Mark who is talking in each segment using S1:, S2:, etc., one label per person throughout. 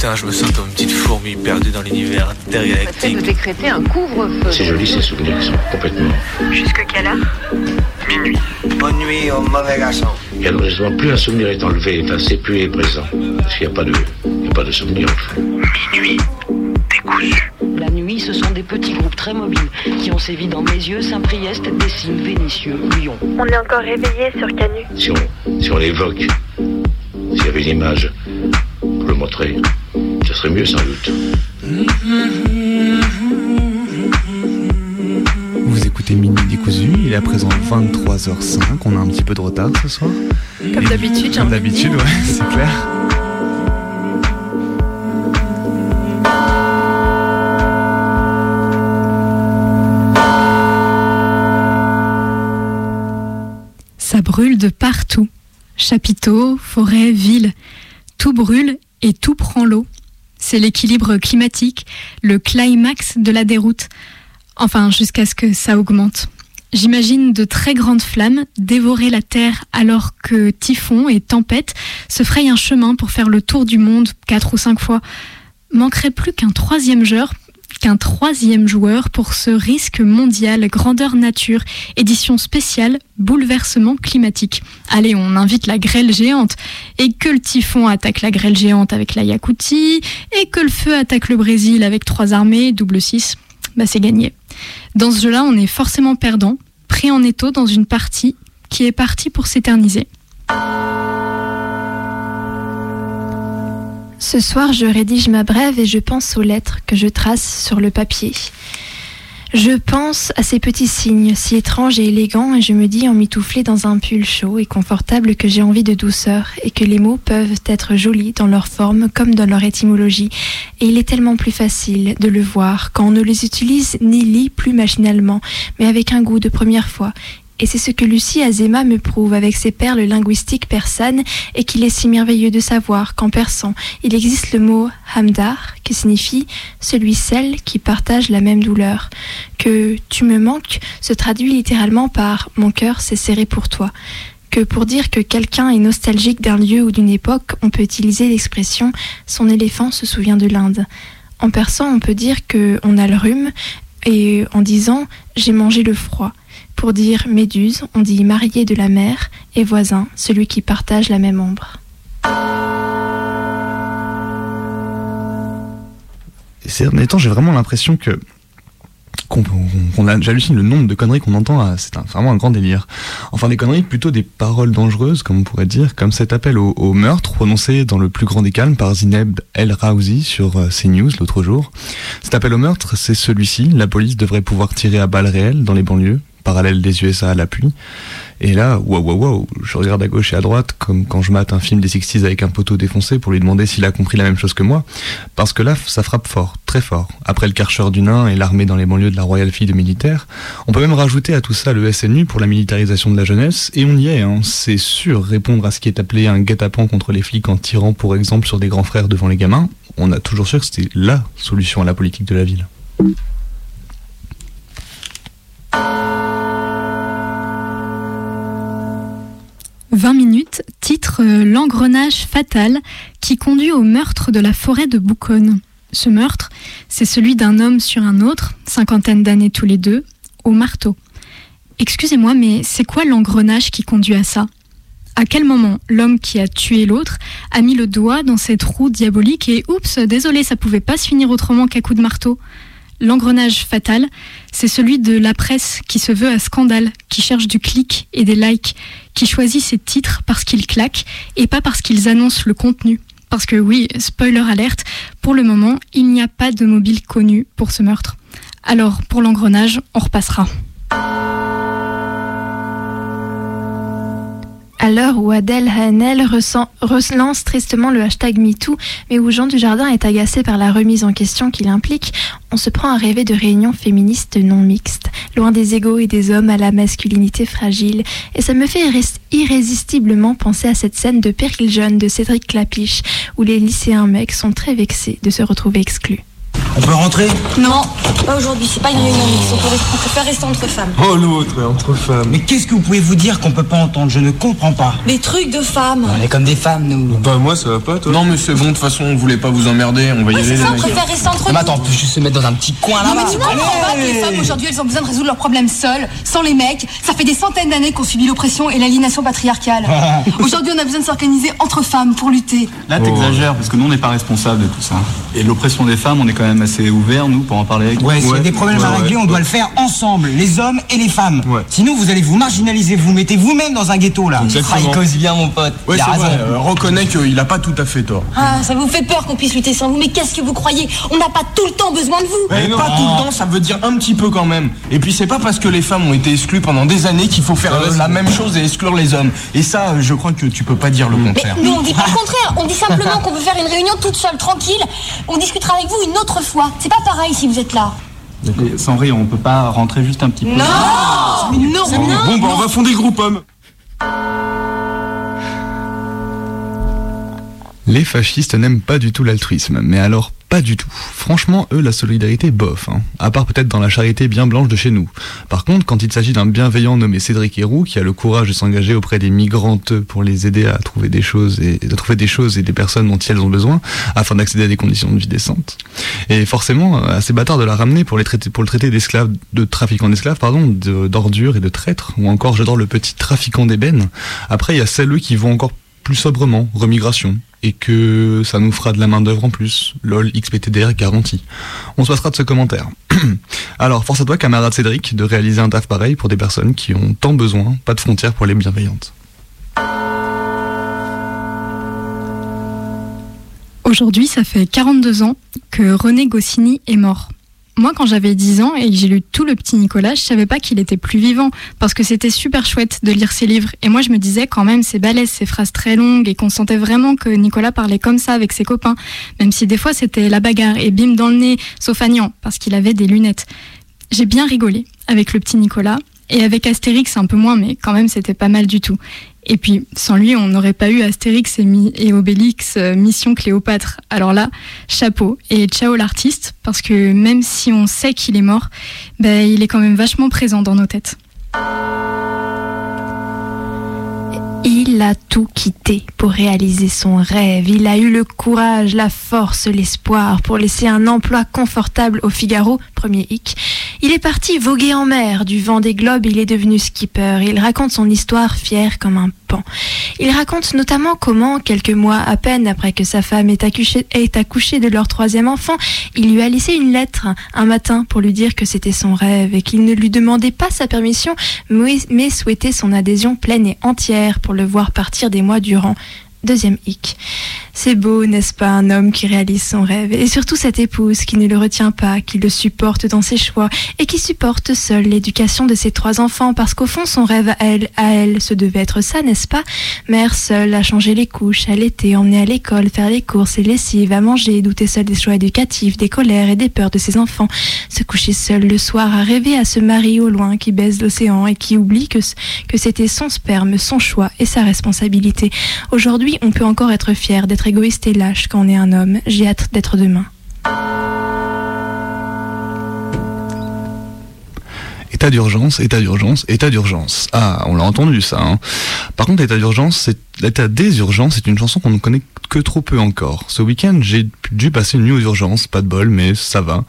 S1: Putain, je me sens comme une petite fourmi perdue dans l'univers intergalactique.
S2: de décréter un couvre-feu.
S3: C'est joli ces souvenirs qui sont complètement.
S2: Jusque quelle heure
S3: Minuit.
S4: Bonne nuit au mauvais garçon.
S3: Et alors justement, plus un souvenir est enlevé, enfin, c'est plus est présent. Parce qu'il n'y a pas de, il y a pas de souvenir au fond.
S4: Minuit. Décousu.
S2: La nuit, ce sont des petits groupes très mobiles qui ont sévi dans mes yeux, Saint-Priest, Dessines, Vénitieux, Lyon.
S5: On est encore réveillé sur Canu.
S3: Si on, si on l'évoque, s'il y avait une image pour le montrer, serait mieux sans doute.
S6: Vous écoutez Minuit décousu, il est à présent 23h05, on a un petit peu de retard ce soir.
S7: Comme d'habitude,
S6: Comme d'habitude, ouais, c'est clair.
S7: Ça brûle de partout. Chapiteaux, forêts, villes. Tout brûle et tout prend l'eau. C'est l'équilibre climatique, le climax de la déroute. Enfin, jusqu'à ce que ça augmente. J'imagine de très grandes flammes dévorer la terre alors que typhon et tempête se frayent un chemin pour faire le tour du monde quatre ou cinq fois. Manquerait plus qu'un troisième joueur, qu'un troisième joueur pour ce risque mondial grandeur nature, édition spéciale bouleversement climatique. Allez, on invite la grêle géante et que le typhon attaque la grêle géante avec la Yakoutie et que le feu attaque le Brésil avec trois armées, double 6, bah c'est gagné. Dans ce jeu-là, on est forcément perdant, pris en étau dans une partie qui est partie pour s'éterniser.
S8: Ce soir, je rédige ma brève et je pense aux lettres que je trace sur le papier. Je pense à ces petits signes si étranges et élégants et je me dis en mitouflé dans un pull chaud et confortable que j'ai envie de douceur et que les mots peuvent être jolis dans leur forme comme dans leur étymologie. Et il est tellement plus facile de le voir quand on ne les utilise ni lit plus machinalement, mais avec un goût de première fois. Et c'est ce que Lucie Azema me prouve avec ses perles linguistiques persanes et qu'il est si merveilleux de savoir qu'en persan, il existe le mot hamdar qui signifie celui, celle qui partage la même douleur. Que tu me manques se traduit littéralement par mon cœur s'est serré pour toi. Que pour dire que quelqu'un est nostalgique d'un lieu ou d'une époque, on peut utiliser l'expression son éléphant se souvient de l'Inde. En persan, on peut dire que on a le rhume et en disant j'ai mangé le froid. Pour dire méduse, on dit marié de la mer et voisin, celui qui partage la même ombre.
S6: Et ces derniers temps, j'ai vraiment l'impression que qu'on qu'on j'hallucine le nombre de conneries qu'on entend, à- c'est vraiment un grand délire. Enfin des conneries, plutôt des paroles dangereuses, comme on pourrait dire, comme cet appel au, au meurtre prononcé dans le plus grand des calmes par Zineb El Raouzi sur euh, CNews l'autre jour. Cet appel au meurtre, c'est celui-ci. La police devrait pouvoir tirer à balles réelles dans les banlieues, parallèle des USA à l'appui. Et là, waouh, waouh, waouh, je regarde à gauche et à droite, comme quand je mate un film des 60s avec un poteau défoncé pour lui demander s'il a compris la même chose que moi. Parce que là, ça frappe fort, très fort. Après le Karcher du Nain et l'armée dans les banlieues de la Royal Fille de militaires, on peut même rajouter à tout ça le SNU pour la militarisation de la jeunesse, et on y est, hein. c'est sûr, répondre à ce qui est appelé un guet-apens contre les flics en tirant, pour exemple, sur des grands frères devant les gamins, on a toujours sûr que c'était LA solution à la politique de la ville.
S7: L'engrenage fatal qui conduit au meurtre de la forêt de Bouconne. Ce meurtre, c'est celui d'un homme sur un autre, cinquantaine d'années tous les deux, au marteau. Excusez-moi, mais c'est quoi l'engrenage qui conduit à ça? À quel moment l'homme qui a tué l'autre a mis le doigt dans cette roue diabolique et oups, désolé, ça pouvait pas se finir autrement qu'à coup de marteau? L'engrenage fatal, c'est celui de la presse qui se veut à scandale, qui cherche du clic et des likes, qui choisit ses titres parce qu'ils claquent et pas parce qu'ils annoncent le contenu. Parce que oui, spoiler alerte, pour le moment, il n'y a pas de mobile connu pour ce meurtre. Alors, pour l'engrenage, on repassera.
S8: À l'heure où Adèle Haenel relance tristement le hashtag MeToo, mais où Jean Dujardin est agacé par la remise en question qu'il implique, on se prend à rêver de réunions féministes non mixtes, loin des égaux et des hommes à la masculinité fragile. Et ça me fait irrés- irrésistiblement penser à cette scène de Péril Jeune de Cédric Clapiche, où les lycéens mecs sont très vexés de se retrouver exclus.
S4: On peut rentrer
S9: Non, pas aujourd'hui, c'est pas une réunion mixte, on peut, préfère rester entre femmes.
S6: Oh l'autre, entre femmes.
S4: Mais qu'est-ce que vous pouvez vous dire qu'on peut pas entendre? Je ne comprends pas.
S9: Des trucs de femmes.
S4: On est comme des femmes, nous.
S6: Bah moi ça va pas toi Non mais c'est bon, de toute façon on voulait pas vous emmerder, on va y
S9: Ouais,
S6: aller
S9: c'est
S6: les
S9: ça, on préfère rester entre
S4: Mais
S9: nous.
S4: attends, on peut juste se mettre dans un petit coin
S9: Non,
S4: là-bas.
S9: mais tu comprends pas que les femmes aujourd'hui elles ont besoin de résoudre leurs problèmes seules, sans les mecs. Ça fait des centaines d'années qu'on subit l'oppression et l'aliénation patriarcale. aujourd'hui on a besoin de s'organiser entre femmes pour lutter.
S10: Là, t'exagères, parce que nous, on n'est pas responsable de tout ça. Et l'oppression des femmes, on est quand même assez ouvert, nous, pour en parler avec
S4: Ouais, s'il y a des problèmes à régler,
S6: ouais.
S4: on doit le faire ensemble, les hommes et les femmes.
S6: Ouais.
S4: Sinon, vous allez vous marginaliser, vous mettez vous-même dans un ghetto là.
S6: Exactement.
S4: Ah, il cause bien, mon pote.
S6: Ouais
S4: il a raison.
S6: vrai, euh, reconnais qu'il a pas tout à fait tort.
S9: Ah, ça vous fait peur qu'on puisse lutter sans vous, mais qu'est-ce que vous croyez? On n'a pas tout le temps besoin de vous.
S6: Mais pas tout le temps, ça veut dire un petit peu quand même. Et puis c'est pas parce que les femmes ont été exclues pendant des années qu'il faut faire euh, la même chose et exclure les hommes. Et ça, euh, je crois que tu peux pas dire le
S9: Mais
S6: contraire.
S9: nous on dit pas le contraire, on dit simplement qu'on veut faire une réunion toute seule, tranquille. On discutera avec vous une autre fois. C'est pas pareil si vous êtes là.
S10: Sans rire, on peut pas rentrer juste un petit peu.
S9: Non Non,
S6: Bon,
S9: non
S6: bon, bah on va fonder le groupe homme. Les fascistes n'aiment pas du tout l'altruisme, mais alors pas du tout. Franchement, eux, la solidarité, bof, hein. à part peut-être dans la charité bien blanche de chez nous. Par contre, quand il s'agit d'un bienveillant nommé Cédric Héroux, qui a le courage de s'engager auprès des migrantes pour les aider à trouver des choses et de trouver des choses et des personnes dont elles ont besoin, afin d'accéder à des conditions de vie décentes. Et forcément, euh, à ces bâtards de la ramener pour les traiter, pour le traiter d'esclaves, de trafiquants d'esclaves, pardon, d'ordures et de traîtres, ou encore, j'adore le petit trafiquant d'ébène. Après, il y a celles qui vont encore plus sobrement, remigration, et que ça nous fera de la main d'œuvre en plus. LOL, XPTDR garanti. On se passera de ce commentaire. Alors, force à toi, camarade Cédric, de réaliser un taf pareil pour des personnes qui ont tant besoin, pas de frontières pour les bienveillantes.
S7: Aujourd'hui, ça fait 42 ans que René Goscinny est mort. Moi, quand j'avais 10 ans et que j'ai lu tout le petit Nicolas, je savais pas qu'il était plus vivant parce que c'était super chouette de lire ses livres. Et moi, je me disais quand même, c'est balèze, ces phrases très longues et qu'on sentait vraiment que Nicolas parlait comme ça avec ses copains. Même si des fois c'était la bagarre et bim dans le nez, sauf Agnan, parce qu'il avait des lunettes. J'ai bien rigolé avec le petit Nicolas et avec Astérix un peu moins, mais quand même c'était pas mal du tout. Et puis, sans lui, on n'aurait pas eu Astérix et, Obélix euh, Mission Cléopâtre. Alors là, chapeau et ciao l'artiste, parce que même si on sait qu'il est mort, ben, il est quand même vachement présent dans nos têtes.
S8: Il a tout quitté pour réaliser son rêve. Il a eu le courage, la force, l'espoir pour laisser un emploi confortable au Figaro, premier hic. Il est parti voguer en mer. Du vent des globes, il est devenu skipper. Il raconte son histoire fier comme un pan. Il raconte notamment comment, quelques mois à peine après que sa femme ait accouché, ait accouché de leur troisième enfant, il lui a laissé une lettre un matin pour lui dire que c'était son rêve et qu'il ne lui demandait pas sa permission, mais souhaitait son adhésion pleine et entière pour le voir partir des mois durant. Deuxième hic. C'est beau, n'est-ce pas, un homme qui réalise son rêve, et surtout cette épouse qui ne le retient pas, qui le supporte dans ses choix, et qui supporte seule l'éducation de ses trois enfants, parce qu'au fond, son rêve à elle, à elle, ce devait être ça, n'est-ce pas? Mère seule, à changer les couches, à l'été, emmener à l'école, faire les courses et lessives, à manger, douter seule des choix éducatifs, des colères et des peurs de ses enfants, se coucher seule le soir à rêver à ce mari au loin qui baise l'océan et qui oublie que, que c'était son sperme, son choix et sa responsabilité. Aujourd'hui, on peut encore être fier d'être égoïste et lâche quand on est un homme. J'ai hâte d'être demain.
S6: État d'urgence, état d'urgence, état d'urgence. Ah, on l'a entendu ça. hein. Par contre, état d'urgence, l'état des urgences, c'est une chanson qu'on ne connaît que trop peu encore. Ce week-end, j'ai dû passer une nuit aux urgences, pas de bol, mais ça va.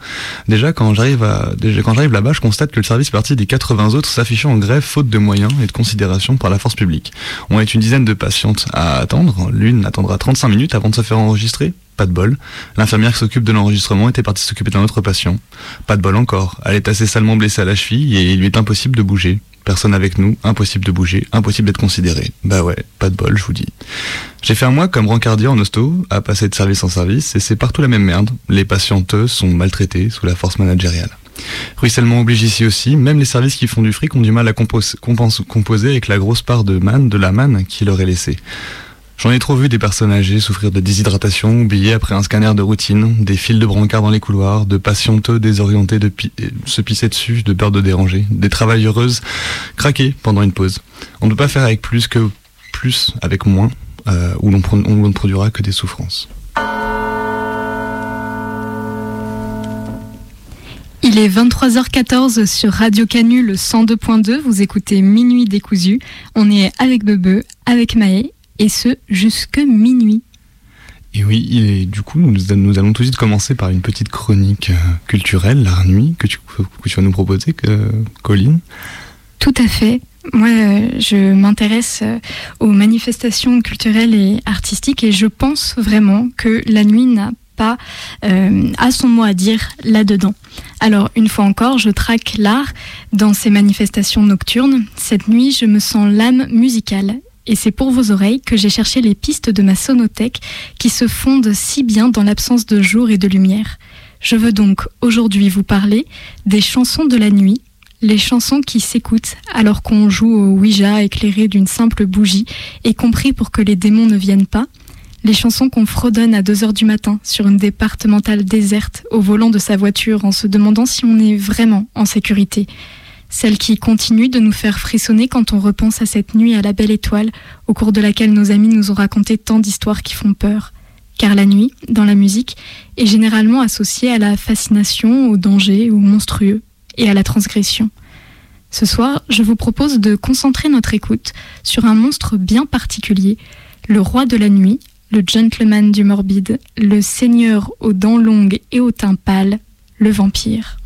S6: Déjà, quand j'arrive à, déjà, quand j'arrive là-bas, je constate que le service parti des 80 autres s'affichant en grève faute de moyens et de considération par la force publique. On est une dizaine de patientes à attendre. L'une attendra 35 minutes avant de se faire enregistrer. Pas de bol. L'infirmière qui s'occupe de l'enregistrement était partie s'occuper d'un autre patient. Pas de bol encore. Elle est assez salement blessée à la cheville et il lui est impossible de bouger. Personne avec nous, impossible de bouger, impossible d'être considéré. Bah ouais, pas de bol, je vous dis. J'ai fait un mois comme brancardier en hosto, à passer de service en service, et c'est partout la même merde. Les patienteux sont maltraités sous la force managériale. Ruissellement oblige ici aussi, même les services qui font du fric ont du mal à composer avec la grosse part de manne, de la manne qui leur est laissée. J'en ai trop vu des personnes âgées souffrir de déshydratation, oubliées après un scanner de routine, des files de brancards dans les couloirs, de patienteux désorientés de euh, se pisser dessus, de peur de déranger, des travailleuses craquer pendant une pause. On ne peut pas faire avec plus que plus avec moins, euh, où l'on ne produira que des souffrances.
S7: Il est 23h14 sur Radio Canu, le 102.2. Vous écoutez Minuit décousu. On est avec Bebe, avec Maë, et ce jusque minuit.
S6: Et oui, et du coup, nous, nous, allons tout de suite commencer par une petite chronique euh, culturelle, l'art nuit, que tu, que tu vas nous proposer, que, Colline.
S7: Tout à fait. Moi, euh, je m'intéresse euh, aux manifestations culturelles et artistiques et je pense vraiment que la nuit n'a pas euh, a son mot à dire là-dedans. Alors, une fois encore, je traque l'art dans ces manifestations nocturnes. Cette nuit, je me sens l'âme musicale. Et c'est pour vos oreilles que j'ai cherché les pistes de ma sonothèque qui se fondent si bien dans l'absence de jour et de lumière. Je veux donc aujourd'hui vous parler des chansons de la nuit, les chansons qui s'écoutent alors qu'on joue au Ouija éclairé d'une simple bougie et compris pour que les démons ne viennent pas, les chansons qu'on fredonne à 2 heures du matin sur une départementale déserte au volant de sa voiture en se demandant si on est vraiment en sécurité. Celles qui continuent de nous faire frissonner quand on repense à cette nuit à la belle étoile au cours de laquelle nos amis nous ont raconté tant d'histoires qui font peur. Car la nuit, dans la musique, est généralement associée à la fascination, au danger, au monstrueux et à la transgression. Ce soir, je vous propose de concentrer notre écoute sur un monstre bien particulier, le roi de la nuit, le gentleman du morbide, le seigneur aux dents longues et au teint pâle, le vampire.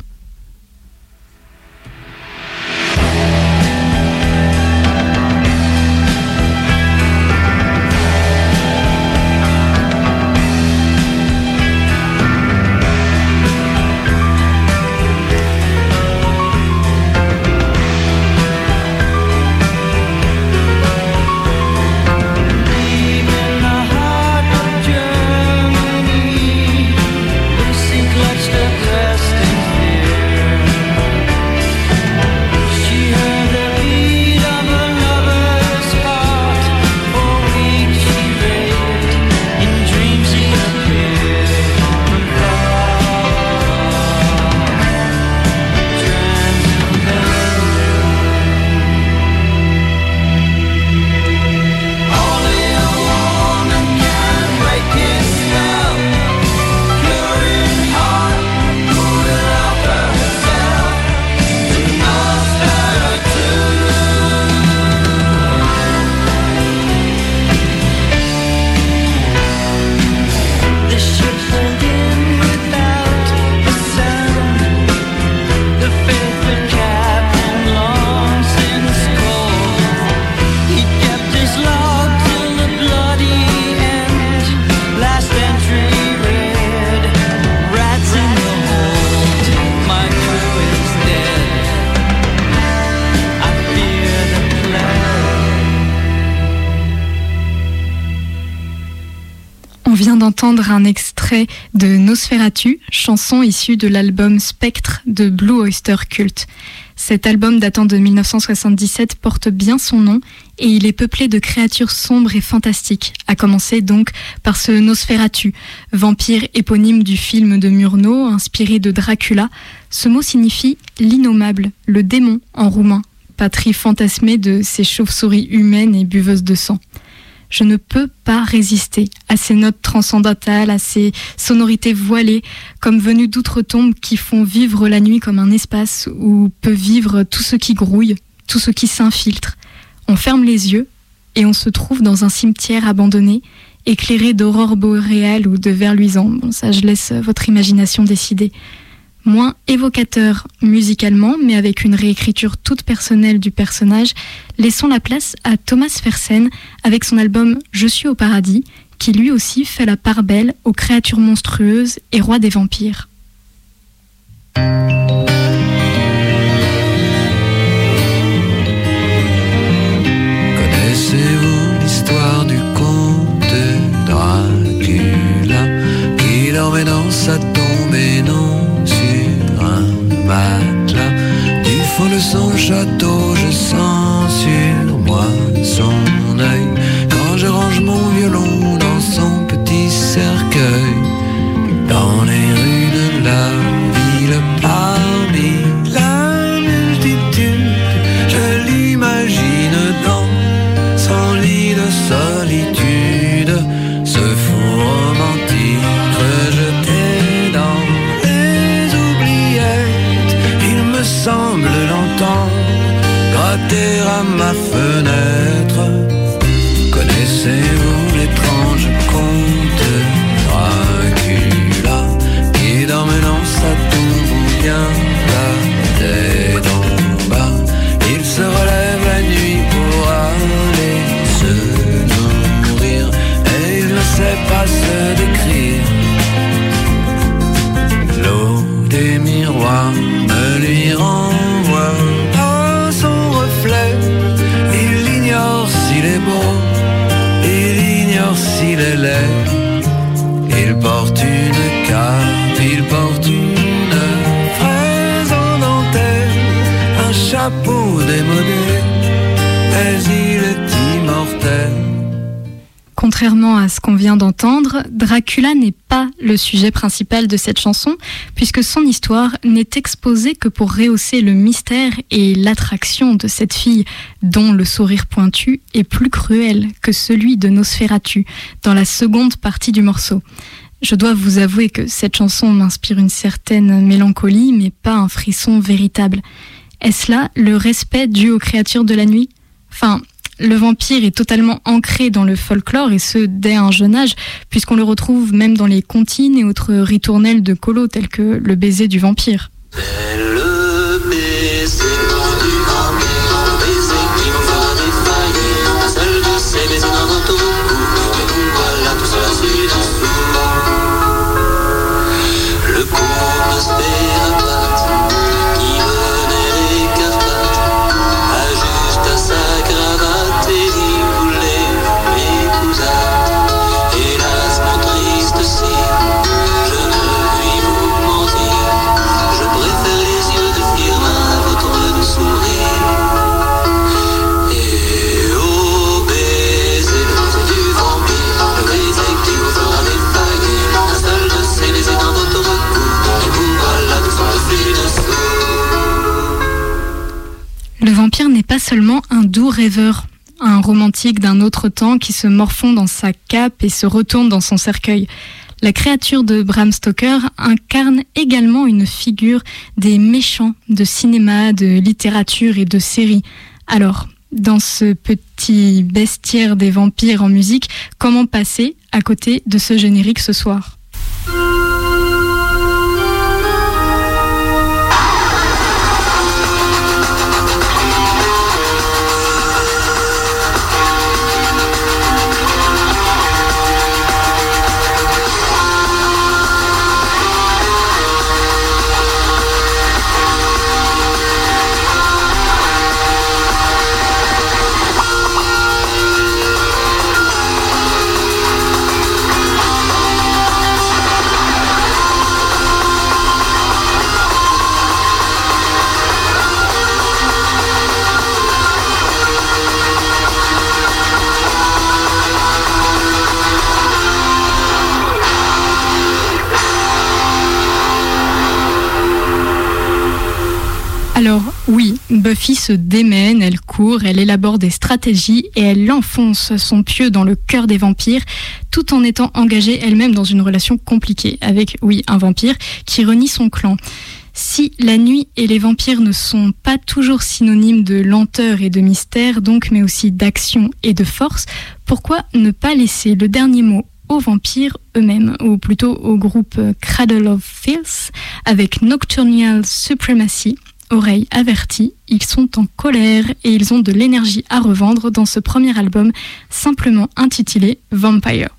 S7: Entendre un extrait de Nosferatu, chanson issue de l'album Spectre de Blue Oyster Cult. Cet album datant de 1977 porte bien son nom et il est peuplé de créatures sombres et fantastiques, à commencer donc par ce Nosferatu, vampire éponyme du film de Murnau, inspiré de Dracula. Ce mot signifie l'innommable, le démon en roumain, patrie fantasmée de ces chauves-souris humaines et buveuses de sang je ne peux pas résister à ces notes transcendantales, à ces sonorités voilées, comme venues d'outre-tombe qui font vivre la nuit comme un espace où peut vivre tout ce qui grouille, tout ce qui s'infiltre. On ferme les yeux et on se trouve dans un cimetière abandonné, éclairé d'aurores boréales ou de vers luisants. Bon, ça, je laisse votre imagination décider moins évocateur musicalement, mais avec une réécriture toute personnelle du personnage, laissons la place à Thomas Fersen avec son album Je suis au paradis, qui lui aussi fait la part belle aux créatures monstrueuses et rois des vampires. Sujet principal de cette chanson, puisque son histoire n'est exposée que pour rehausser le mystère et l'attraction de cette fille, dont le sourire pointu est plus cruel que celui de Nosferatu, dans la seconde partie du morceau. Je dois vous avouer que cette chanson m'inspire une certaine mélancolie, mais pas un frisson véritable. Est-ce là le respect dû aux créatures de la nuit? Enfin, le vampire est totalement ancré dans le folklore et ce dès un jeune âge, puisqu'on le retrouve même dans les comptines et autres ritournelles de colo tels que le baiser du vampire. Pas seulement un doux rêveur, un romantique d'un autre temps qui se morfond dans sa cape et se retourne dans son cercueil. La créature de Bram Stoker incarne également une figure des méchants de cinéma, de littérature et de série. Alors, dans ce petit bestiaire des vampires en musique, comment passer à côté de ce générique ce soir? Buffy se démène, elle court, elle élabore des stratégies et elle enfonce son pieu dans le cœur des vampires, tout en étant engagée elle-même dans une relation compliquée avec, oui, un vampire qui renie son clan. Si la nuit et les vampires ne sont pas toujours synonymes de lenteur et de mystère, donc, mais aussi d'action et de force, pourquoi ne pas laisser le dernier mot aux vampires eux-mêmes, ou plutôt au groupe Cradle of Filth avec Nocturnal Supremacy, Oreilles averties, ils sont en colère et ils ont de l'énergie à revendre dans ce premier album simplement intitulé Vampire.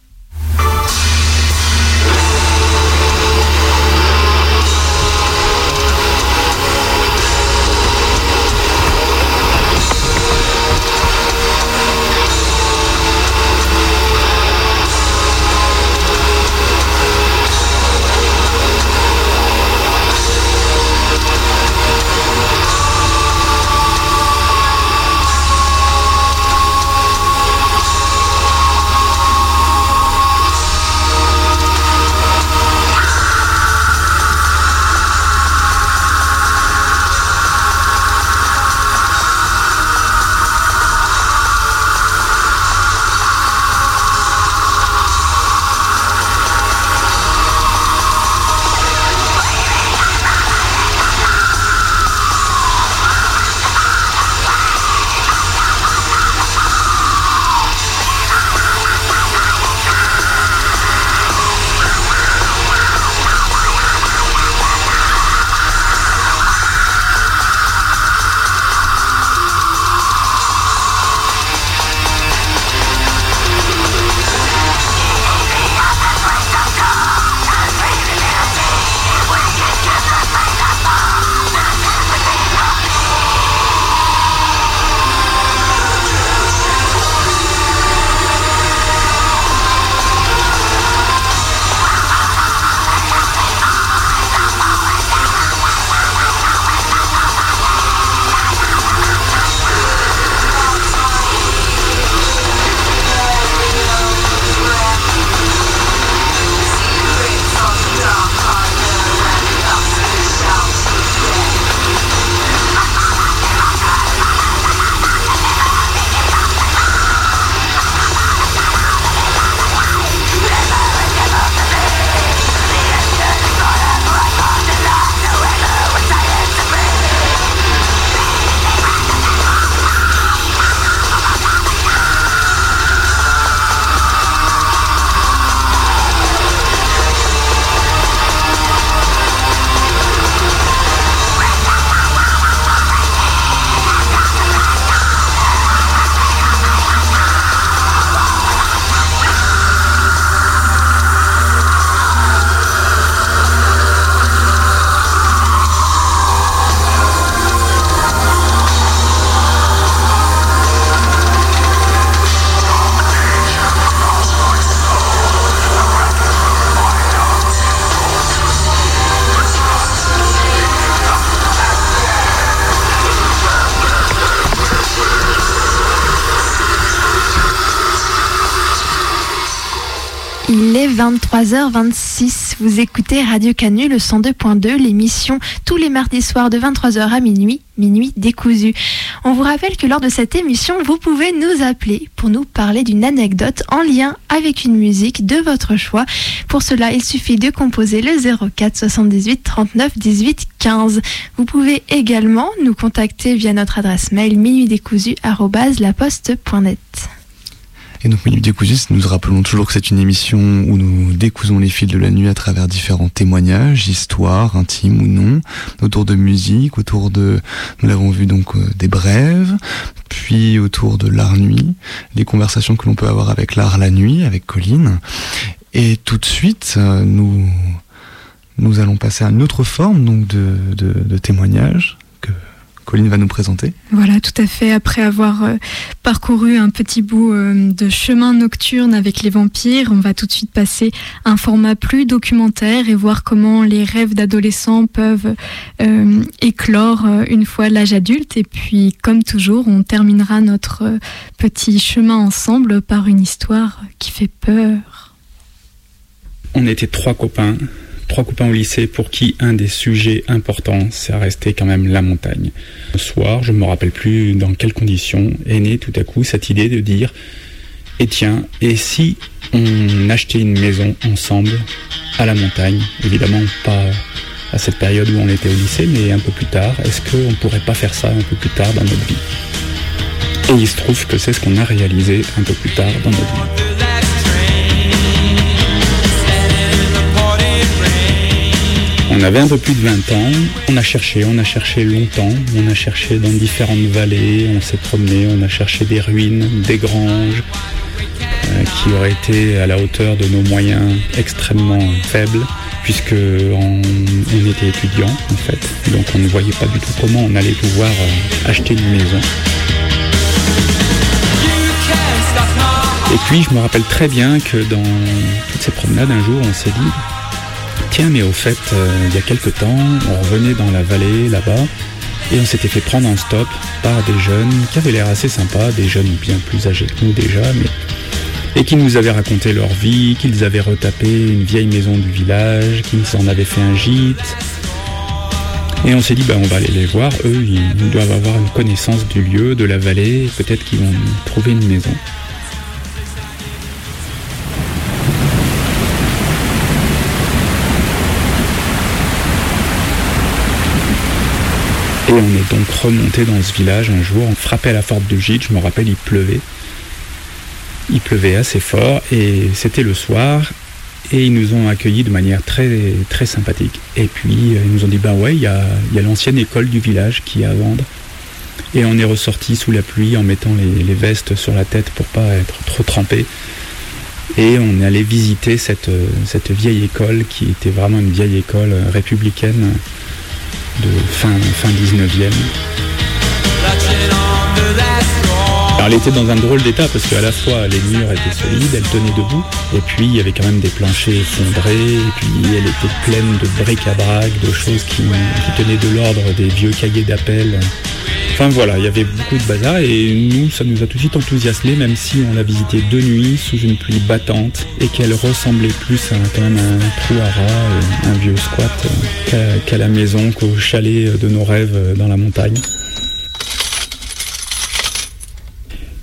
S8: 23h26. Vous écoutez Radio Canu, le 102.2, l'émission tous les mardis soirs de 23h à minuit, minuit décousu. On vous rappelle que lors de cette émission, vous pouvez nous appeler pour nous parler d'une anecdote en lien avec une musique de votre choix. Pour cela, il suffit de composer le 04 78 39 18 15. Vous pouvez également nous contacter via notre adresse mail minuitdécousu@laposte.net.
S6: Et donc Minute Décousu, nous rappelons toujours que c'est une émission où nous décousons les fils de la nuit à travers différents témoignages, histoires, intimes ou non, autour de musique, autour de, nous l'avons vu donc, euh, des brèves, puis autour de l'art nuit, les conversations que l'on peut avoir avec l'art la nuit, avec Colline. Et tout de suite, euh, nous, nous allons passer à une autre forme donc de, de, de témoignage que Colline va nous présenter.
S7: Voilà, tout à fait. Après avoir euh, parcouru un petit bout euh, de chemin nocturne avec les vampires, on va tout de suite passer à un format plus documentaire et voir comment les rêves d'adolescents peuvent euh, éclore une fois l'âge adulte. Et puis, comme toujours, on terminera notre petit chemin ensemble par une histoire qui fait peur.
S11: On était trois copains, trois copains au lycée pour qui un des sujets importants, c'est resté quand même la montagne. Un soir, je me rappelle plus dans quelles conditions, est née tout à coup cette idée de dire et tiens, et si on achetait une maison ensemble à la montagne? Évidemment, pas à cette période où on était au lycée, mais un peu plus tard. Est-ce qu'on pourrait pas faire ça un peu plus tard dans notre vie? Et il se trouve que c'est ce qu'on a réalisé un peu plus tard dans notre vie. On avait un peu plus de 20 ans, on a cherché, on a cherché longtemps, on a cherché dans différentes vallées, on s'est promené, on a cherché des ruines, des granges, euh, qui auraient été à la hauteur de nos moyens extrêmement faibles, puisque on, était étudiants en fait, donc on ne voyait pas du tout comment on allait pouvoir euh, acheter une maison. Et puis je me rappelle très bien que dans toutes ces promenades, un jour, on s'est dit, tiens, mais au fait, euh, il y a quelque temps, on revenait dans la vallée là-bas, et on s'était fait prendre en stop par des jeunes qui avaient l'air assez sympas, des jeunes bien plus âgés que nous déjà, et qui nous avaient raconté leur vie, qu'ils avaient retapé une vieille maison du village, qu'ils en avaient fait un gîte. Et on s'est dit, bah, on va aller les voir. Eux, ils, doivent avoir une connaissance du lieu, de la vallée, peut-être qu'ils vont trouver une maison. Et on est donc remonté dans ce village un jour, on frappait à la porte du gîte, je me rappelle, il pleuvait. Il pleuvait assez fort et c'était le soir et ils nous ont accueillis de manière très très sympathique. Et puis euh, ils nous ont dit bah ouais, il y a, l'ancienne école du village qui est à vendre. Et on est ressorti sous la pluie en mettant les, les vestes sur la tête pour pas être trop trempé. Et on est allé visiter cette, euh, cette vieille école qui était vraiment une vieille école euh, républicaine de fin, fin 19e. Elle était dans un drôle d'état parce qu'à la fois les murs étaient solides, elle tenait debout, et puis il y avait quand même des planchers effondrés, et puis elle était pleine de bric-à-brac, de choses qui, tenaient de l'ordre des vieux cahiers d'appel. Enfin voilà, il y avait beaucoup de bazar et nous, ça nous a tout de suite enthousiasmé, même si on l'a visité de nuit sous une pluie battante et qu'elle ressemblait plus à quand un trou à rats, euh, un vieux squat, euh, qu'à la maison, qu'au chalet de nos rêves euh, dans la montagne.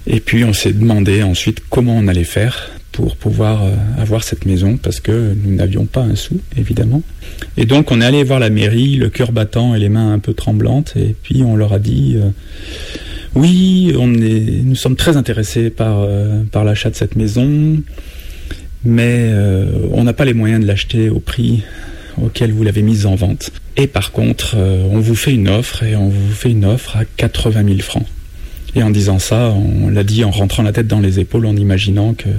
S11: Et puis on s'est demandé ensuite comment on allait faire pour pouvoir euh, avoir cette maison parce que nous n'avions pas un sou évidemment. Et donc on est allé voir la mairie, le cœur battant et les mains un peu tremblantes et puis on leur a dit euh, oui, nous sommes très intéressés par, euh, par l'achat de cette maison, mais on n'a pas les moyens de l'acheter au prix auquel vous l'avez mise en vente. Et par contre, on vous fait une offre et on vous fait une offre à 80 000 francs. Et en disant ça, on l'a dit en rentrant la tête dans les épaules, en imaginant que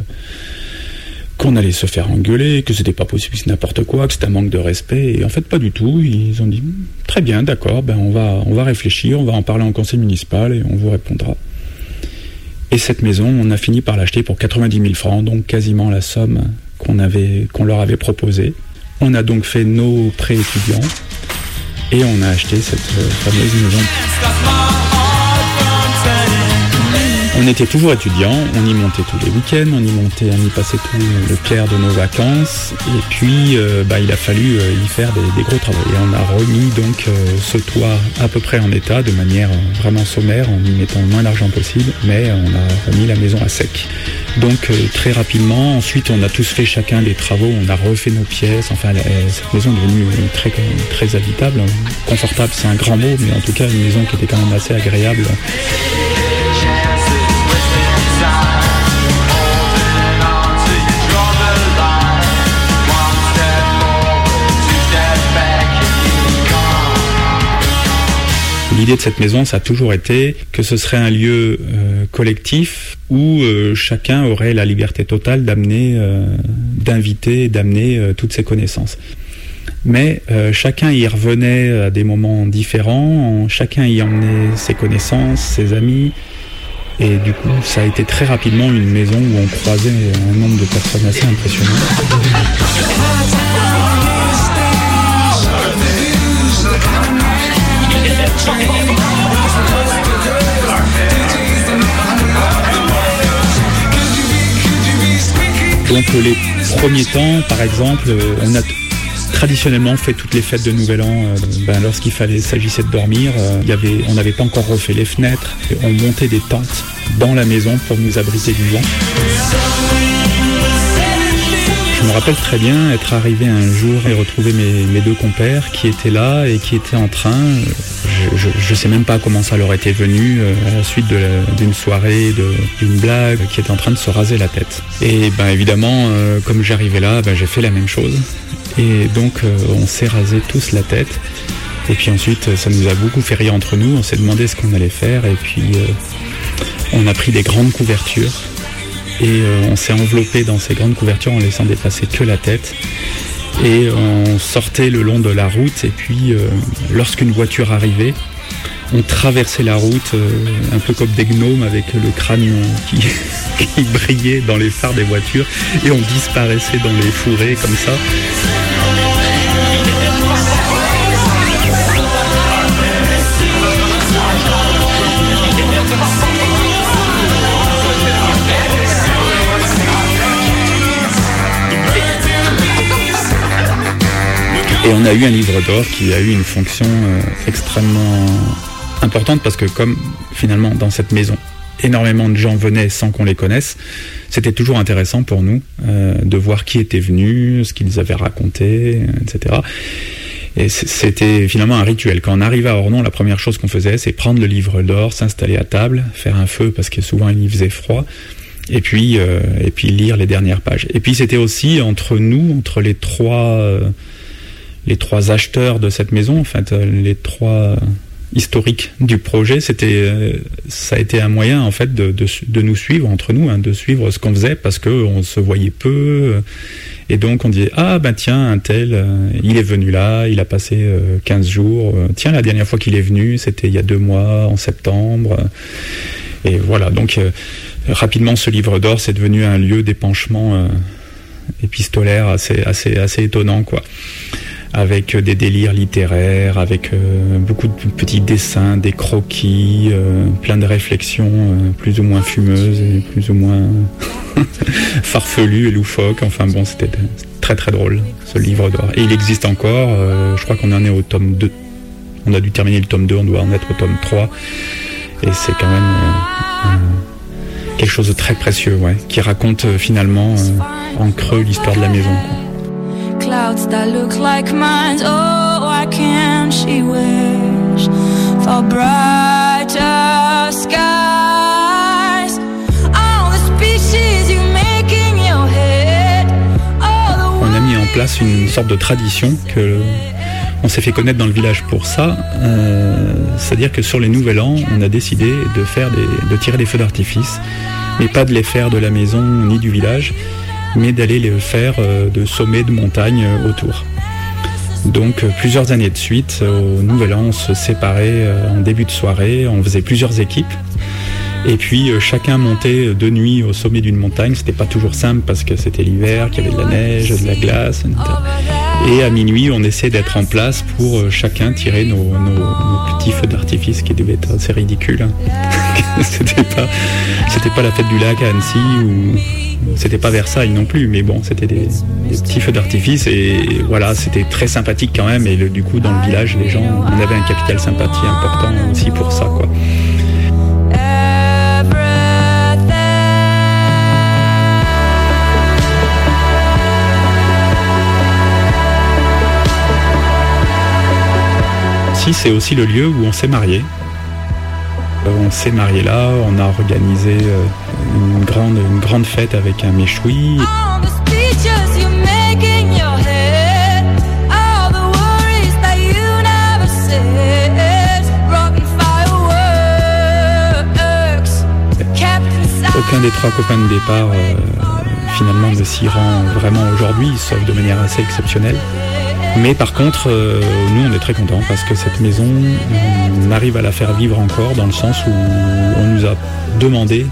S11: qu'on allait se faire engueuler, que c'était pas possible, c'est n'importe quoi, que c'était un manque de respect. Et en fait, pas du tout. Ils ont dit très bien, d'accord, ben on va on va réfléchir, on va en parler en conseil municipal et on vous répondra. Et cette maison, on a fini par l'acheter pour 90 000 francs, donc quasiment la somme qu'on avait qu'on leur avait proposée. On a donc fait nos prêts étudiants et on a acheté cette euh, fameuse maison. On était toujours étudiants, on y montait tous les week-ends, on y montait, on y passait tout le clair de nos vacances, et puis euh, bah, il a fallu euh, y faire des, gros travaux. Et on a remis donc euh, ce toit à peu près en état, de manière vraiment sommaire, en y mettant le moins d'argent possible, mais on a remis la maison à sec. Donc très rapidement, ensuite on a tous fait chacun des travaux, on a refait nos pièces, enfin cette maison est devenue très, très habitable, confortable c'est un grand mot, mais en tout cas une maison qui était quand même assez agréable. L'idée de cette maison, ça a toujours été que ce serait un lieu euh, collectif où euh, chacun aurait la liberté totale d'amener, euh, d'inviter, d'amener euh, toutes ses connaissances. Mais chacun y revenait à des moments différents, en- chacun y emmenait ses connaissances, ses amis, et du coup, ça a été très rapidement une maison où on croisait un nombre de personnes assez impressionnant. Donc euh, les premiers temps, par exemple, euh, on a traditionnellement fait toutes les fêtes de Nouvel An euh, ben, lorsqu'il fallait s'agissait de dormir. on n'avait pas encore refait les fenêtres. On montait des tentes dans la maison pour nous abriter du vent. Je me rappelle très bien être arrivé un jour et retrouver mes, deux compères qui étaient là et qui étaient en train, je, je sais même pas comment ça leur était venu, euh, à la suite d'une soirée, d'une blague, qui étaient en train de se raser la tête. Et ben évidemment, euh, comme j'arrivais là, ben, j'ai fait la même chose. Et donc euh, on s'est rasé tous la tête. Et puis ensuite, ça nous a beaucoup fait rire entre nous. On s'est demandé ce qu'on allait faire. Et puis on a pris des grandes couvertures et on s'est enveloppé dans ces grandes couvertures en laissant dépasser que la tête. Et on sortait le long de la route et puis euh, lorsqu'une voiture arrivait, on traversait la route euh, un peu comme des gnomes avec le crâne qui, qui brillait dans les phares des voitures et on disparaissait dans les fourrés comme ça. Et on a eu un livre d'or qui a eu une fonction euh, extrêmement importante parce que comme finalement dans cette maison, énormément de gens venaient sans qu'on les connaisse, c'était toujours intéressant pour nous euh, de voir qui était venu, ce qu'ils avaient raconté, etc. Et c'était finalement un rituel. Quand on arrivait à Ornon, la première chose qu'on faisait, c'est prendre le livre d'or, s'installer à table, faire un feu parce que souvent il y faisait froid, et puis euh, et puis lire les dernières pages. Et puis c'était aussi entre nous, entre les trois les trois acheteurs de cette maison, en fait, euh, les trois historiques du projet, c'était, euh, ça a été un moyen en fait de, nous suivre entre nous, hein, de suivre ce qu'on faisait parce que on se voyait peu, euh, et donc on disait ah ben tiens un tel, euh, il est venu là, il a passé euh, 15 jours, euh, tiens la dernière fois qu'il est venu, c'était il y a deux mois en septembre, euh, et voilà donc euh, rapidement ce livre d'or c'est devenu un lieu d'épanchement euh, épistolaire assez assez assez étonnant quoi avec euh, des délires littéraires, avec euh, beaucoup de petits dessins, des croquis, euh, plein de réflexions plus ou moins fumeuses et plus ou moins farfelues et loufoques. Enfin bon, c'était très très drôle ce livre d'or. Et il existe encore, je crois qu'on en est au tome 2. On a dû terminer le tome 2, on doit en être au tome 3. Et c'est quand même quelque chose de très précieux, ouais, qui raconte finalement en creux l'histoire de la maison.
S12: Clouds that look like mine. Oh, why can't she wish for brighter skies? All the speeches you make in your head. All the
S11: on a mis en place une sorte de tradition que on s'est fait connaître dans le village pour ça. Euh, C'est-à-dire que sur les Nouvel An, on a décidé de faire des, de tirer des feux d'artifice, mais pas de les faire de la maison ni du village, mais d'aller les faire euh, de sommets de montagnes euh, autour. Donc euh, plusieurs années de suite, au Nouvel An, on se séparait en début de soirée, on faisait plusieurs équipes. Et puis chacun montait de nuit au sommet d'une montagne. C'était pas toujours simple parce que c'était l'hiver, qu'il y avait de la neige, de la glace. Et à minuit, on essaie d'être en place pour chacun tirer nos, petits feux d'artifice qui devaient être assez ridicules. hein. c'était pas, pas la fête du lac à Annecy ou c'était pas Versailles non plus, mais bon, c'était des, petits feux d'artifice et voilà, c'était très sympathique quand même. Et du coup, dans le village, les gens, on avait un capital sympathie important aussi pour ça, quoi. C'est aussi le lieu où on s'est marié. On s'est marié là, on a organisé euh, une grande, une grande fête avec un méchoui. Aucun des trois copains de départ euh, finalement ne s'y rend vraiment aujourd'hui, sauf de manière assez exceptionnelle. Mais par contre, euh, nous on est très contents parce que cette maison, on arrive à la faire vivre encore dans le sens où on nous a demandé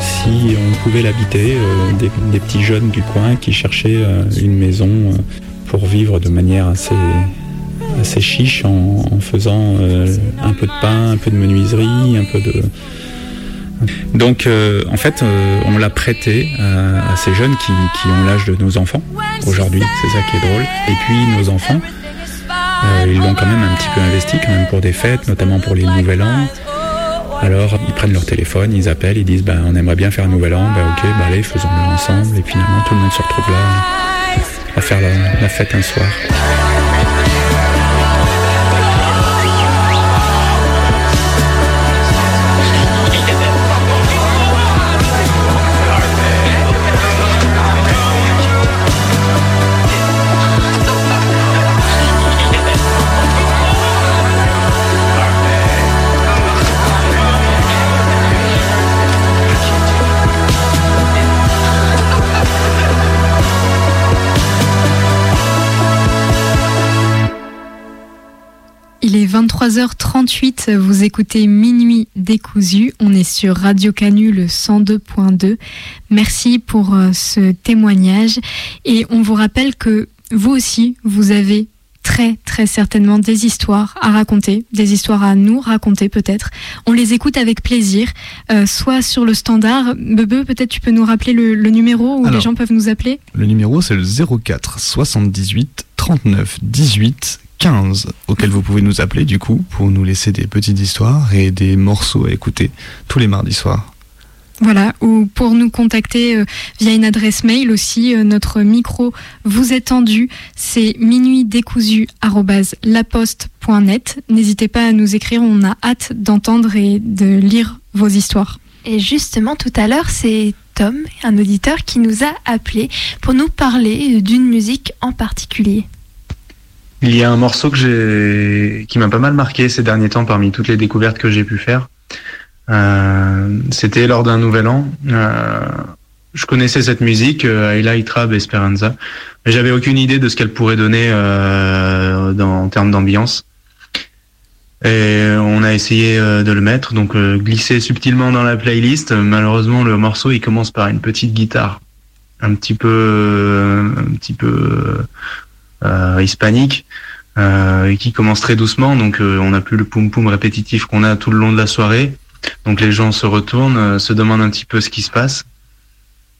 S11: si on pouvait l'habiter, euh, des, petits jeunes du coin qui cherchaient euh, une maison pour vivre de manière assez, assez chiche en, faisant un peu de pain, un peu de menuiserie, un peu de, donc euh, en fait euh, on l'a prêté à, à ces jeunes qui, ont l'âge de nos enfants aujourd'hui, c'est ça qui est drôle. Et puis nos enfants, euh, ils l'ont quand même un petit peu investi quand même pour des fêtes, notamment pour les Nouvel An. Alors ils prennent leur téléphone, ils appellent, ils disent ben on aimerait bien faire un Nouvel An, ben ok, ben allez faisons-le ensemble. Et finalement tout le monde se retrouve là à faire la fête un soir.
S7: 23h38, vous écoutez Minuit décousu, on est sur Radio Canu le 102.2. Merci pour euh, ce témoignage et on vous rappelle que vous aussi, vous avez très très certainement des histoires à raconter, des histoires à nous raconter peut-être. On les écoute avec plaisir, euh, soit sur le standard. Bebe, peut-être tu peux nous rappeler le, le numéro où les gens peuvent nous appeler?
S6: Le numéro c'est le 04 78 39 18 15 auquel vous pouvez nous appeler du coup pour nous laisser des petites histoires et des morceaux à écouter tous les mardis soirs.
S7: Voilà, ou pour nous contacter euh, via une adresse mail aussi, euh, notre micro vous est tendu, c'est minuitdécousu@laposte.net. N'hésitez pas à nous écrire, on a hâte d'entendre et de lire vos histoires.
S8: Et justement, tout à l'heure, c'est Tom, un auditeur, qui nous a appelé pour nous parler d'une musique en particulier.
S13: Il y a un morceau qui m'a pas mal marqué ces derniers temps parmi toutes les découvertes que j'ai pu faire. Euh, C'était lors d'un nouvel an. Euh, je connaissais cette musique, euh, Ayla Itrab Esperanza, mais j'avais aucune idée de ce qu'elle pourrait donner euh, en termes d'ambiance. Et on a essayé euh, de le mettre, donc euh, glisser subtilement dans la playlist. Malheureusement, le morceau il commence par une petite guitare, un petit peu, euh, un petit peu euh, hispanique, euh, et qui commence très doucement. Donc euh, on n'a plus le poum poum répétitif qu'on a tout le long de la soirée. Donc les gens se retournent, euh, se demandent un petit peu ce qui se passe.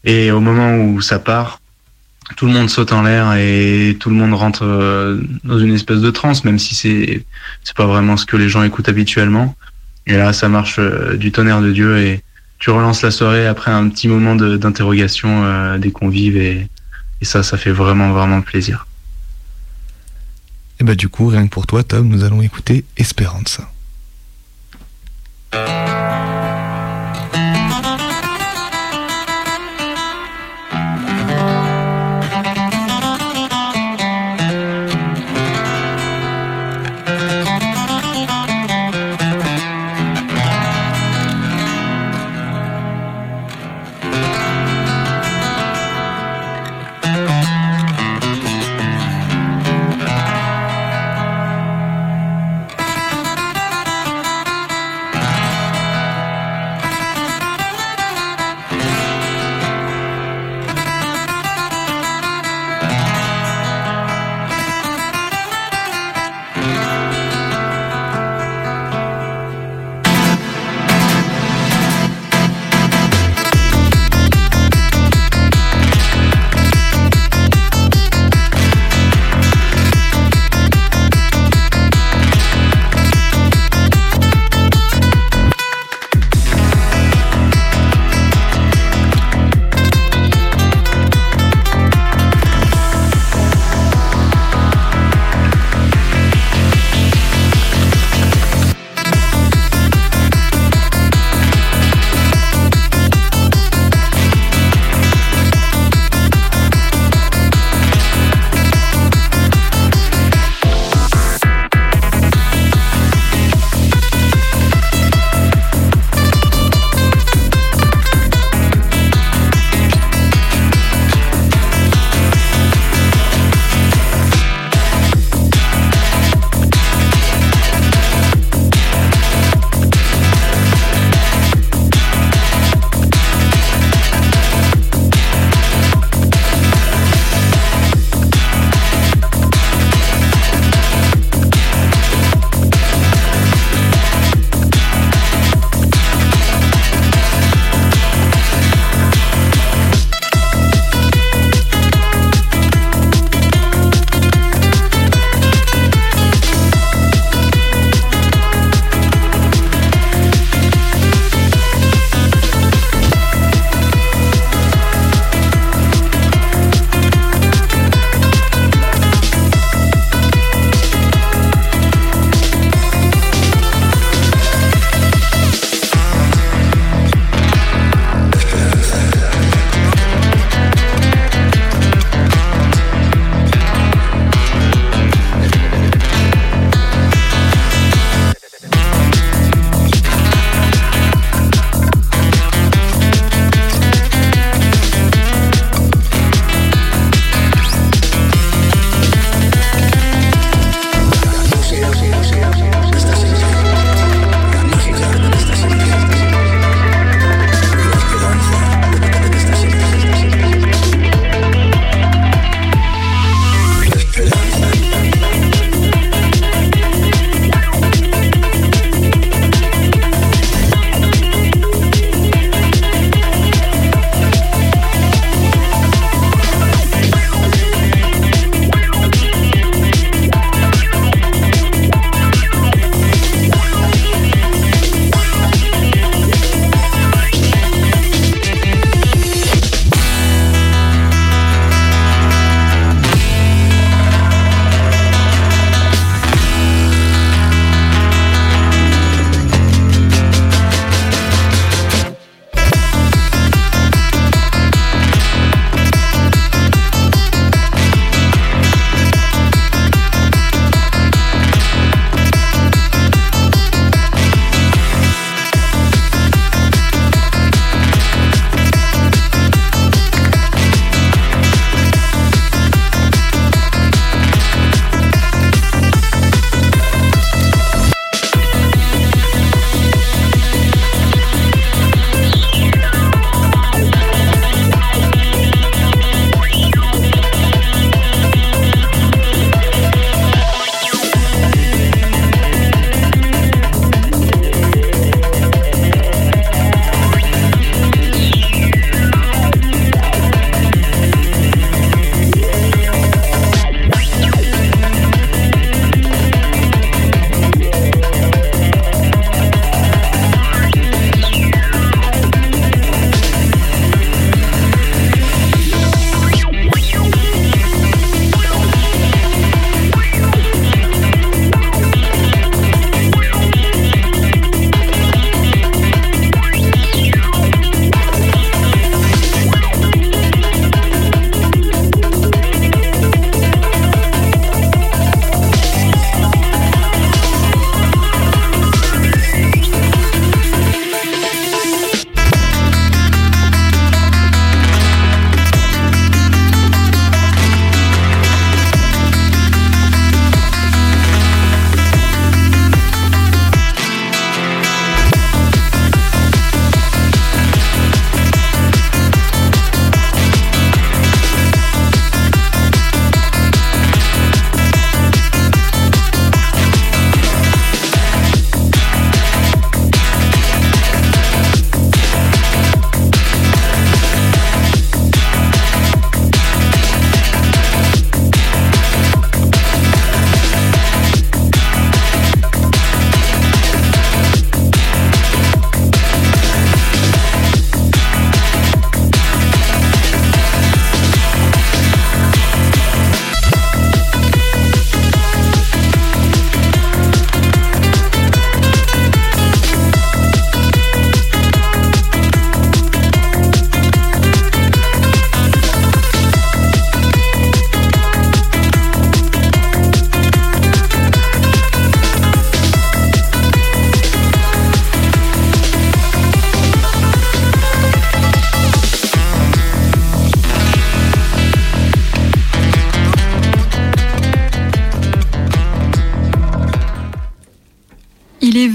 S13: Et au moment où ça part, tout le monde saute en l'air et tout le monde rentre euh, dans une espèce de transe, même si c'est c'est pas vraiment ce que les gens écoutent habituellement. Et là, ça marche euh, du tonnerre de Dieu et tu relances la soirée après un petit moment d'interrogation euh, des convives et, et ça, ça fait vraiment vraiment plaisir.
S6: Et bah du coup, rien que pour toi Tom, nous allons écouter Esperanza.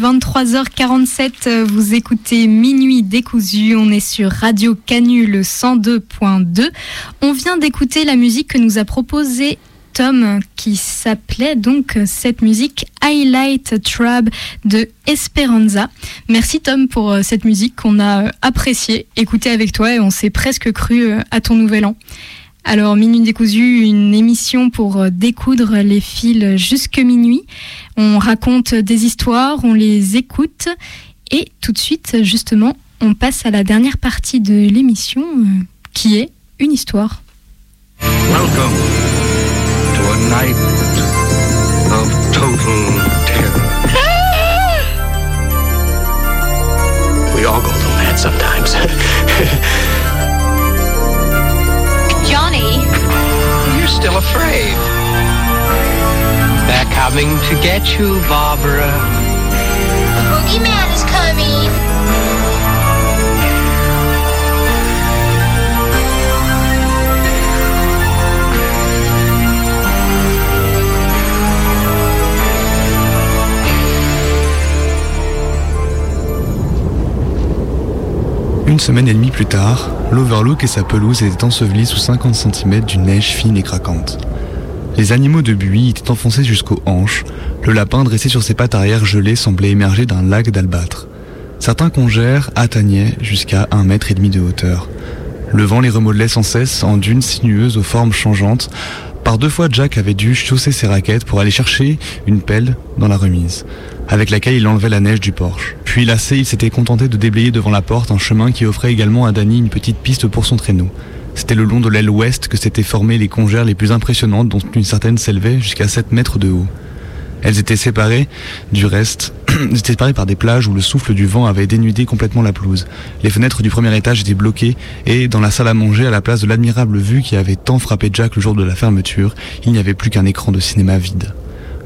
S7: 23h47, euh, vous écoutez Minuit décousu, on est sur Radio Canu le 102.2. On vient d'écouter la musique que nous a proposée Tom qui s'appelait donc euh, cette musique Highlight Trab de Esperanza. Merci Tom pour euh, cette musique qu'on a appréciée, écoutée avec toi et on s'est presque cru à ton nouvel an. Alors Minuit décousu, une émission pour euh, découdre les fils jusque minuit. On raconte des histoires, on les écoute et tout de suite justement on passe à la dernière partie de l'émission euh, qui est une histoire.
S14: Welcome to a night of total terror.
S3: We all go through that sometimes.
S14: still afraid. They're coming to get you, Barbara.
S15: the boogeyman is coming.
S6: Une semaine et demie plus tard, l'Overlook et sa pelouse étaient ensevelis sous 50 cm d'une neige fine et craquante. Les animaux de buis étaient enfoncés jusqu'aux hanches, le lapin dressé sur ses pattes arrière gelées semblait émerger d'un lac d'albâtre. Certains congères atteignaient jusqu'à un mètre et demi de hauteur. Le vent les remodelait sans cesse en dunes sinueuses aux formes changeantes. Par deux fois, Jack avait dû chausser ses raquettes pour aller chercher une pelle dans la remise, avec laquelle il enlevait la neige du porche. Puis lassé, il s'était contenté de déblayer devant la porte un chemin qui offrait également à Danny une petite piste pour son traîneau. C'était le long de l'aile ouest que s'étaient formées les congères les plus impressionnantes dont une certaine s'élevait jusqu'à 7 mètres de haut. Elles étaient séparées du reste, étaient séparées par des plages où le souffle du vent avait dénudé complètement la pelouse. Les fenêtres du premier étage étaient bloquées et dans la salle à manger, à la place de l'admirable vue qui avait tant frappé Jack le jour de la fermeture, il n'y avait plus qu'un écran de cinéma vide.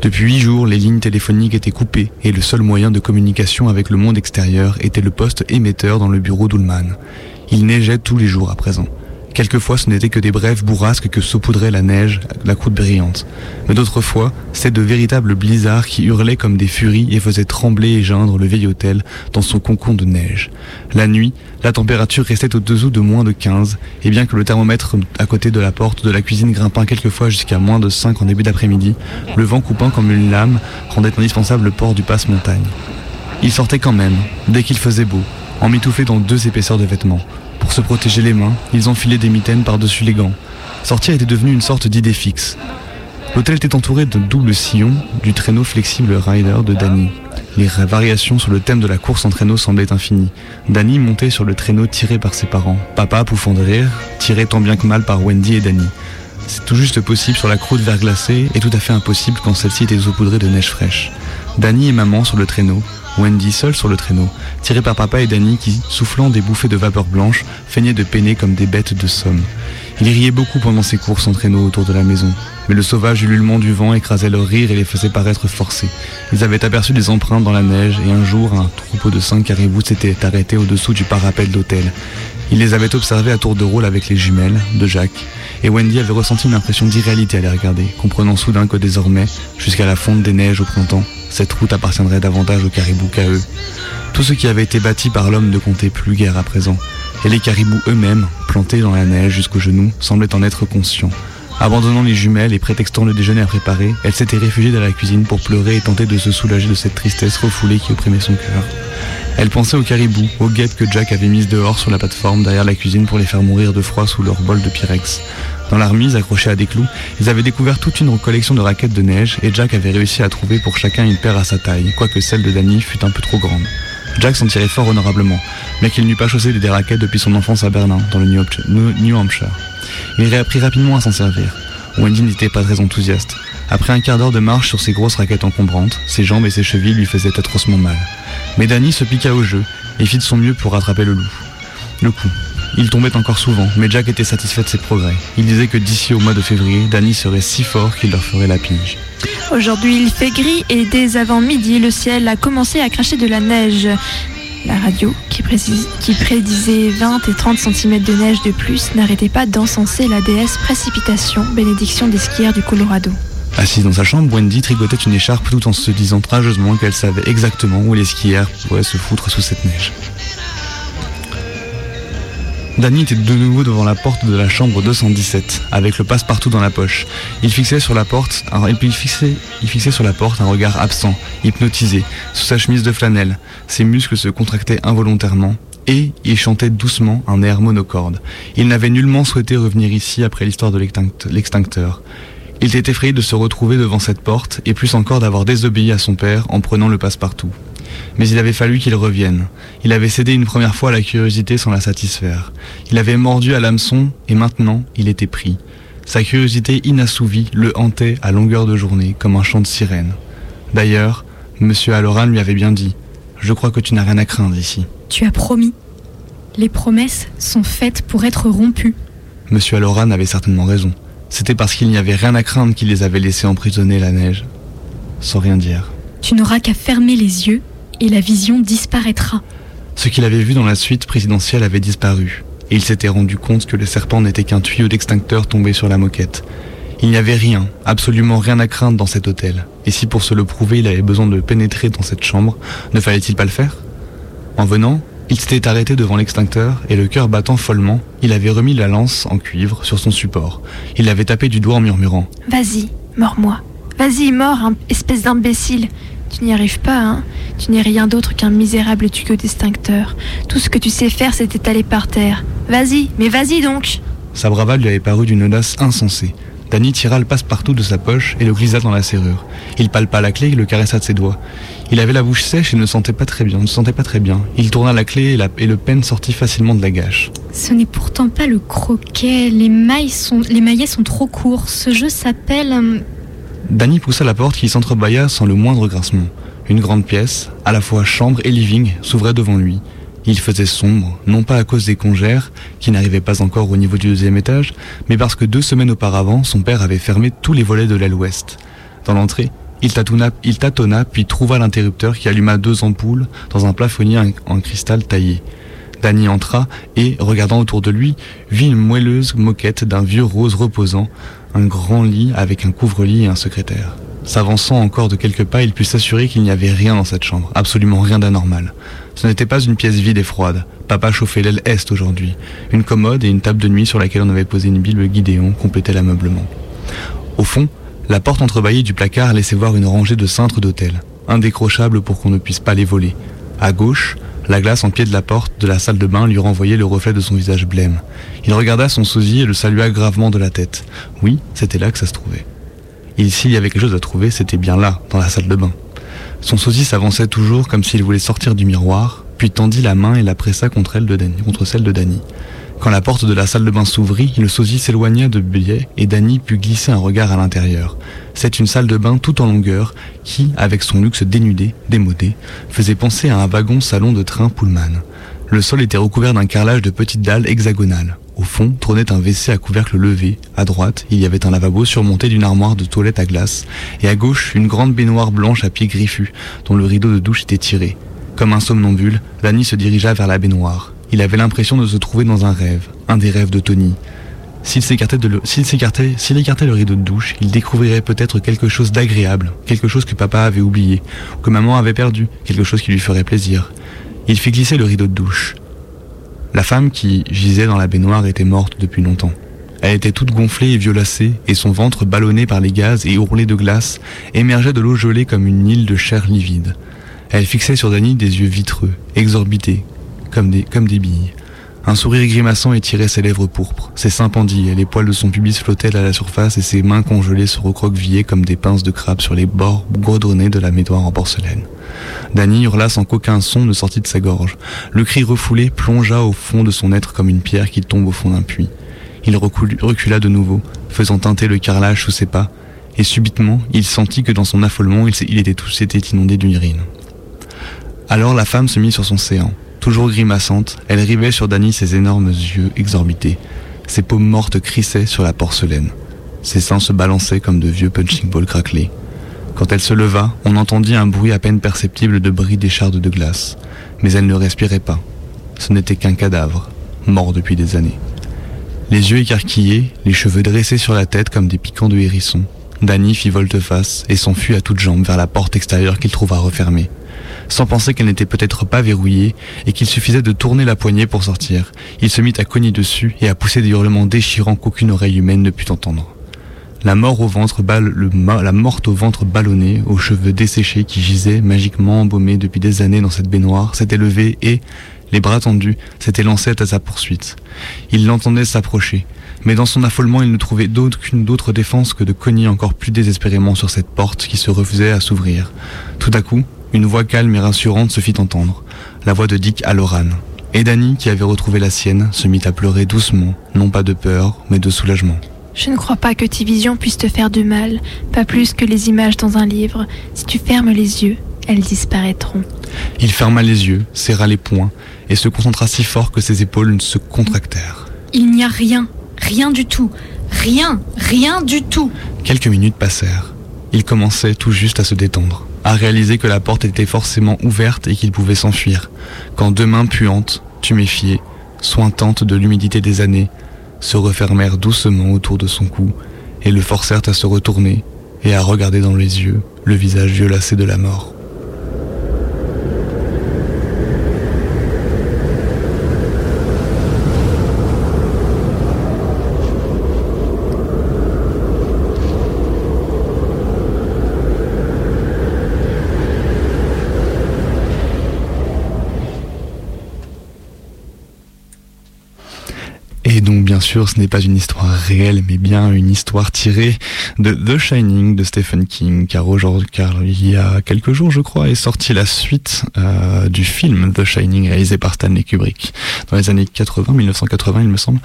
S6: Depuis huit jours, les lignes téléphoniques étaient coupées et le seul moyen de communication avec le monde extérieur était le poste émetteur dans le bureau d'Ullman. Il neigeait tous les jours à présent. Quelquefois, ce n'était que des brèves bourrasques que saupoudrait la neige, la croûte brillante. Mais d'autres fois, c'était de véritables blizzards qui hurlaient comme des furies et faisaient trembler et geindre le vieil hôtel dans son concombre de neige. La nuit, la température restait au-dessous de moins de 15, et bien que le thermomètre à côté de la porte de la cuisine grimpant quelquefois jusqu'à moins de 5 en début d'après-midi, le vent coupant comme une lame rendait indispensable le port du passe-montagne. Il sortait quand même, dès qu'il faisait beau, emmitouflé dans deux épaisseurs de vêtements. Pour se protéger les mains, ils enfilaient des mitaines par-dessus les gants. Sortir était devenu une sorte d'idée fixe. L'hôtel était entouré d'un double sillon du traîneau flexible Rider de Danny. Les variations sur le thème de la course en traîneau semblaient infinies. Danny montait sur le traîneau tiré par ses parents. Papa, pouffant de rire, tiré tant bien que mal par Wendy et Danny. C'est tout juste possible sur la croûte verglacée et tout à fait impossible quand celle-ci était saupoudrée de neige fraîche. Danny et maman sur le traîneau, Wendy seule sur le traîneau, tirée par papa et Danny qui, soufflant des bouffées de vapeur blanche, feignaient de peiner comme des bêtes de somme. Ils riaient beaucoup pendant ces courses en traîneau autour de la maison, mais le sauvage ululement du vent écrasait leur rire et les faisait paraître forcés. Ils avaient aperçu des empreintes dans la neige et un jour un troupeau de cinq caribous s'était arrêté au-dessous du parapet de l'hôtel. Ils les avaient observés à tour de rôle avec les jumelles de Jacques, et Wendy avait ressenti une impression d'irréalité à les regarder, comprenant soudain que désormais, jusqu'à la fonte des neiges au printemps, cette route appartiendrait davantage aux caribous qu'à eux. Tout ce qui avait été bâti par l'homme ne comptait plus guère à présent, et les caribous eux-mêmes, plantés dans la neige jusqu'aux genoux, semblaient en être conscients. Abandonnant les jumelles et prétextant le déjeuner à préparer, elle s'était réfugiée dans la cuisine pour pleurer et tenter de se soulager de cette tristesse refoulée qui opprimait son cœur. Elle pensait aux caribous, aux guêpes que Jack avait mises dehors sur la plateforme derrière la cuisine pour les faire mourir de froid sous leur bol de pyrex. Dans la remise, accrochée à des clous, ils avaient découvert toute une collection de raquettes de neige et Jack avait réussi à trouver pour chacun une paire à sa taille, quoique celle de Danny fût un peu trop grande. Jack s'en tirait fort honorablement, bien qu'il n'eût pas chaussé des raquettes depuis son enfance à Berlin, dans le New Hampshire. Il réapprit rapidement à s'en servir. Wendy n'était pas très enthousiaste. Après un quart d'heure de marche sur ses grosses raquettes encombrantes, ses jambes et ses chevilles lui faisaient atrocement mal. Mais Danny se piqua au jeu et fit de son mieux pour rattraper le loup. Le coup. Il tombait encore souvent, mais Jack était satisfait de ses progrès. Il disait que d'ici au mois de février, Danny serait si fort qu'il leur ferait la pige.
S8: Aujourd'hui, il fait gris et dès avant midi, le ciel a commencé à cracher de la neige. La radio, qui, précise- qui prédisait 20 et 30 cm de neige de plus, n'arrêtait pas d'encenser la déesse précipitation, bénédiction des skieurs du Colorado.
S6: Assise dans sa chambre, Wendy tricotait une écharpe tout en se disant trageusement qu'elle savait exactement où les skieurs pourraient se foutre sous cette neige. Danny était de nouveau devant la porte de la chambre 217, avec le passe-partout dans la poche. Il fixait sur la porte, un, regard absent, hypnotisé, sous sa chemise de flanelle. Ses muscles se contractaient involontairement, et il chantait doucement un air monocorde. Il n'avait nullement souhaité revenir ici après l'histoire de l'extinct- l'extincteur. Il était effrayé de se retrouver devant cette porte, et plus encore d'avoir désobéi à son père en prenant le passe-partout. Mais il avait fallu qu'il revienne. Il avait cédé une première fois à la curiosité sans la satisfaire. Il avait mordu à l'hameçon, et maintenant il était pris. Sa curiosité inassouvie le hantait à longueur de journée comme un chant de sirène. D'ailleurs, Monsieur Aloran lui avait bien dit Je crois que tu n'as rien à craindre ici.
S7: Tu as promis. Les promesses sont faites pour être rompues.
S6: Monsieur Aloran avait certainement raison. C'était parce qu'il n'y avait rien à craindre qu'il les avait laissés emprisonner la neige. Sans rien dire.
S7: Tu n'auras qu'à fermer les yeux et la vision disparaîtra.
S6: Ce qu'il avait vu dans la suite présidentielle avait disparu, et il s'était rendu compte que le serpent n'était qu'un tuyau d'extincteur tombé sur la moquette. Il n'y avait rien, absolument rien à craindre dans cet hôtel, et si pour se le prouver il avait besoin de pénétrer dans cette chambre, ne fallait-il pas le faire? En venant, il s'était arrêté devant l'extincteur, et le cœur battant follement, il avait remis la lance en cuivre sur son support. Il l'avait tapé du doigt en murmurant
S8: Vas-y, mords-moi. Vas-y, mors, hein, espèce d'imbécile. Tu n'y arrives pas, hein Tu n'es rien d'autre qu'un misérable tuyau d'extincteur. Tout ce que tu sais faire, c'est t'étaler par terre. Vas-y, mais vas-y donc
S6: Sa bravade lui avait paru d'une audace insensée. Danny tira le passe-partout de sa poche et le glissa dans la serrure. Il palpa la clé et le caressa de ses doigts. Il avait la bouche sèche et ne sentait pas très bien. Ne se sentait pas très bien. Il tourna la clé et, la- et le peigne sortit facilement de la gâche.
S7: Ce n'est pourtant pas le croquet. Les, mailles sont, les maillets sont trop courts. Ce jeu s'appelle.
S6: Danny poussa la porte qui s'entrebâilla sans le moindre grincement. Une grande pièce, à la fois chambre et living, s'ouvrait devant lui. Il faisait sombre, non pas à cause des congères, qui n'arrivaient pas encore au niveau du deuxième étage, mais parce que deux semaines auparavant, son père avait fermé tous les volets de l'aile ouest. Dans l'entrée, il tâtonna, il tâtonna, puis trouva l'interrupteur qui alluma deux ampoules dans un plafonnier en cristal taillé. Danny entra et, regardant autour de lui, vit une moelleuse moquette d'un vieux rose reposant, grand lit avec un couvre-lit et un secrétaire. S'avançant encore de quelques pas, il put s'assurer qu'il n'y avait rien dans cette chambre, absolument rien d'anormal. Ce n'était pas une pièce vide et froide. Papa chauffait l'aile est aujourd'hui. Une commode et une table de nuit sur laquelle on avait posé une Bible Guidéon complétaient l'ameublement. Au fond, la porte entrebâillie du placard laissait voir une rangée de cintres d'hôtel, indécrochables pour qu'on ne puisse pas les voler. À gauche, la glace en pied de la porte de la salle de bain lui renvoyait le reflet de son visage blême. Il regarda son sosie et le salua gravement de la tête. Oui, c'était là que ça se trouvait. Et s'il y avait quelque chose à trouver, c'était bien là, dans la salle de bain. Son sosie s'avançait toujours comme s'il voulait sortir du miroir, puis tendit la main et la pressa contre, celle de Danny. Quand la porte de la salle de bain s'ouvrit, le sosie s'éloigna de biais et Danny put glisser un regard à l'intérieur. C'est une salle de bain tout en longueur qui, avec son luxe dénudé, démodé, faisait penser à un wagon salon de train Pullman. Le sol était recouvert d'un carrelage de petites dalles hexagonales. Au fond trônait un WC à couvercle levé. À droite, il y avait un lavabo surmonté d'une armoire de toilette à glace. Et à gauche, une grande baignoire blanche à pieds griffus, dont le rideau de douche était tiré. Comme un somnambule, Danny se dirigea vers la baignoire. Il avait l'impression de se trouver dans un rêve, un des rêves de Tony. S'il s'écartait, de le- s'il s'écartait, s'il écartait le rideau de douche, il découvrirait peut-être quelque chose d'agréable, quelque chose que papa avait oublié, ou que maman avait perdu, quelque chose qui lui ferait plaisir. Il fit glisser le rideau de douche. La femme qui gisait dans la baignoire était morte depuis longtemps. Elle était toute gonflée et violacée, et son ventre ballonné par les gaz et ourlé de glace émergeait de l'eau gelée comme une île de chair livide. Elle fixait sur Danny des yeux vitreux, exorbités, comme des, billes. Un sourire grimaçant étirait ses lèvres pourpres, ses seins pendillaient, les poils de son pubis flottaient à la surface et ses mains congelées se recroquevillaient comme des pinces de crabe sur les bords goudronnés de la médoire en porcelaine. Danny hurla sans qu'aucun son ne sortit de sa gorge. Le cri refoulé plongea au fond de son être comme une pierre qui tombe au fond d'un puits. Il recul- recula de nouveau, faisant teinter le carrelage sous ses pas, et subitement, il sentit que dans son affolement, il était tout s'était inondé d'urine. Alors la femme se mit sur son séant. Toujours grimaçante, elle rivait sur Danny ses énormes yeux exorbités. Ses paumes mortes crissaient sur la porcelaine. Ses seins se balançaient comme de vieux punching balls craquelés. Quand elle se leva, on entendit un bruit à peine perceptible de bris d'échardes de glace. Mais elle ne respirait pas. Ce n'était qu'un cadavre, mort depuis des années. Les yeux écarquillés, les cheveux dressés sur la tête comme des piquants de hérisson, Danny fit volte-face et s'enfuit à toutes jambes vers la porte extérieure qu'il trouva refermée. Sans penser qu'elle n'était peut-être pas verrouillée et qu'il suffisait de tourner la poignée pour sortir, il se mit à cogner dessus et à pousser des hurlements déchirants qu'aucune oreille humaine ne put entendre. La mort au ventre le la morte au ventre ballonné, aux cheveux desséchés qui gisaient magiquement embaumés depuis des années dans cette baignoire, s'était levée et, les bras tendus, s'était lancée à sa poursuite. Il l'entendait s'approcher, mais dans son affolement, il ne trouvait d'aucune d'autre défense que de cogner encore plus désespérément sur cette porte qui se refusait à s'ouvrir. Tout à coup, une voix calme et rassurante se fit entendre, la voix de Dick Halloran. Et Danny, qui avait retrouvé la sienne, se mit à pleurer doucement, non pas de peur, mais de soulagement.
S8: Je ne crois pas que tes visions puissent te faire du mal, pas plus que les images dans un livre. Si tu fermes les yeux, elles disparaîtront.
S6: Il ferma les yeux, serra les poings, et se concentra si fort que ses épaules se contractèrent.
S7: Il n'y a rien, rien du tout, rien, rien du tout.
S6: Quelques minutes passèrent. Il commençait tout juste à se détendre, à réaliser que la porte était forcément ouverte et qu'il pouvait s'enfuir, quand deux mains puantes, tuméfiées, sointantes de l'humidité des années, se refermèrent doucement autour de son cou et le forcèrent à se retourner et à regarder dans les yeux le visage violacé de la mort. Et donc bien sûr ce n'est pas une histoire réelle mais bien une histoire tirée de The Shining de Stephen King car aujourd'hui car il y a quelques jours je crois est sortie la suite euh, du film The Shining réalisé par Stanley Kubrick dans les années 80 1980 il me semble.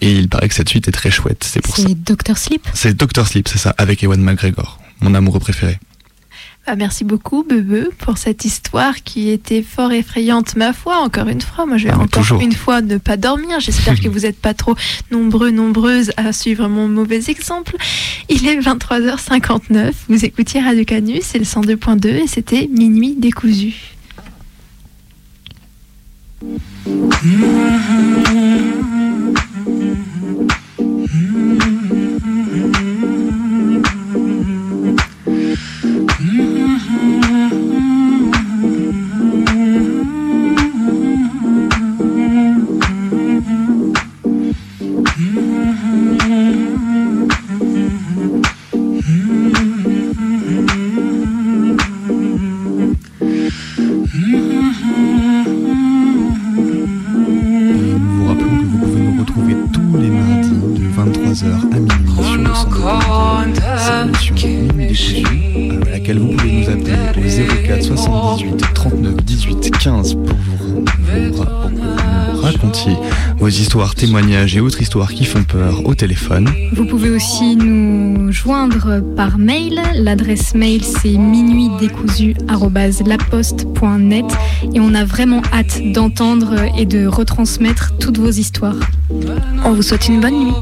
S6: Et il paraît que cette suite est très chouette c'est pour ça.
S7: C'est Doctor Sleep?
S6: c'est Doctor Sleep c'est ça avec Ewan McGregor mon amoureux préféré
S8: Ah, merci beaucoup, Bebe, pour cette histoire qui était fort effrayante, ma foi. Encore une fois, moi je vais
S6: Ah,
S8: encore
S6: toujours.
S8: une fois ne pas dormir. J'espère que vous n'êtes pas trop nombreux, nombreuses à suivre mon mauvais exemple. Il est 23h59. Vous écoutiez Radio Canus, c'est le 102.2 et c'était Minuit décousu.
S6: Et 15 pour vous, pour racontiez vos histoires, témoignages et autres histoires qui font peur au téléphone.
S7: Vous pouvez aussi nous joindre par mail. L'adresse mail c'est minuitdécousu@laposte.net et on a vraiment hâte d'entendre et de retransmettre toutes vos histoires.
S8: On vous souhaite une bonne nuit.